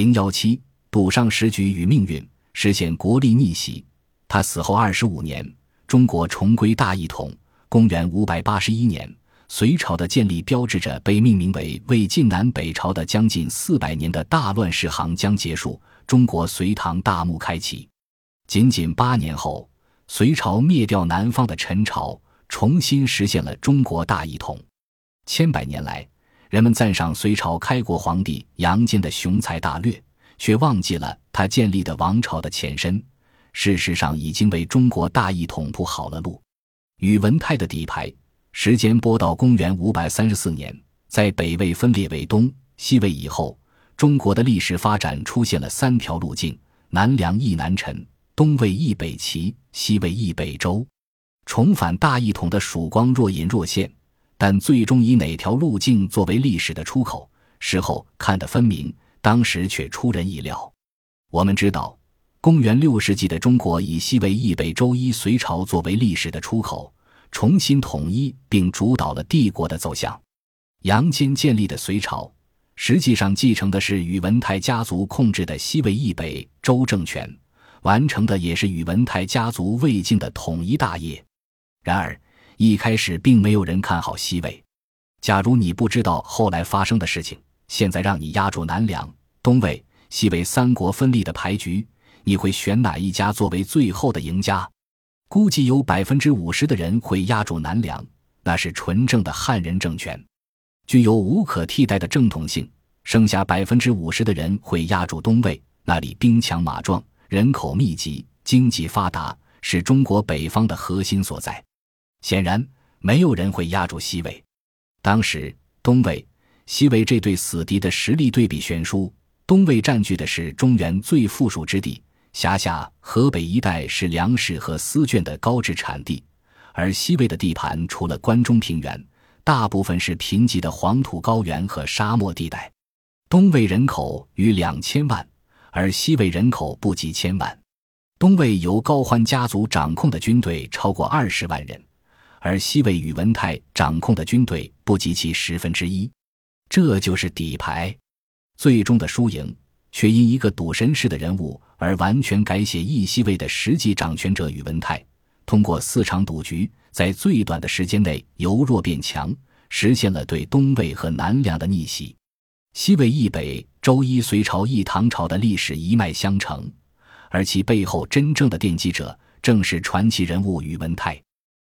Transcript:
零幺七，赌上时局与命运，实现国力逆袭。他死后二十五年，中国重归大一统。公元五百八十一年，隋朝的建立标志着被命名为魏晋南北朝的将近四百年的大乱世行将结束，中国隋唐大幕开启。仅仅八年后，隋朝灭掉南方的陈朝，重新实现了中国大一统。千百年来，人们赞赏隋朝开国皇帝杨坚的雄才大略，却忘记了他建立的王朝的前身。事实上，已经为中国大一统铺好了路。宇文泰的底牌时间拨到公元五百三十四年，在北魏分裂为东西魏以后，中国的历史发展出现了三条路径：南梁易南陈，东魏易北齐，西魏易北周。重返大一统的曙光若隐若现，但最终以哪条路径作为历史的出口，事后看得分明，当时却出人意料。我们知道。公元六世纪的中国以西魏易北周一隋朝作为历史的出口，重新统一并主导了帝国的走向。杨坚建立的隋朝，实际上继承的是宇文泰家族控制的西魏易北周政权，完成的也是宇文泰家族魏晋的统一大业。然而，一开始并没有人看好西魏。假如你不知道后来发生的事情，现在让你压住南梁、东魏、西魏三国分立的牌局。你会选哪一家作为最后的赢家？估计有百分之五十的人会压住南梁，那是纯正的汉人政权，具有无可替代的正统性。剩下百分之五十的人会压住东魏，那里兵强马壮，人口密集，经济发达，是中国北方的核心所在。显然，没有人会压住西魏。当时，东魏、西魏这对死敌的实力对比悬殊，东魏占据的是中原最富庶之地。辖下河北一带是粮食和丝绢的高质产地，而西魏的地盘除了关中平原，大部分是贫瘠的黄土高原和沙漠地带。东魏人口逾两千万，而西魏人口不及千万。东魏由高欢家族掌控的军队超过二十万人，而西魏宇文泰掌控的军队不及其十分之一。这就是底牌，最终的输赢。却因一个赌神式的人物而完全改写义西魏的实际掌权者宇文泰，通过四场赌局，在最短的时间内由弱变强，实现了对东魏和南梁的逆袭。西魏易北周一隋朝一唐朝的历史一脉相承，而其背后真正的奠基者正是传奇人物宇文泰。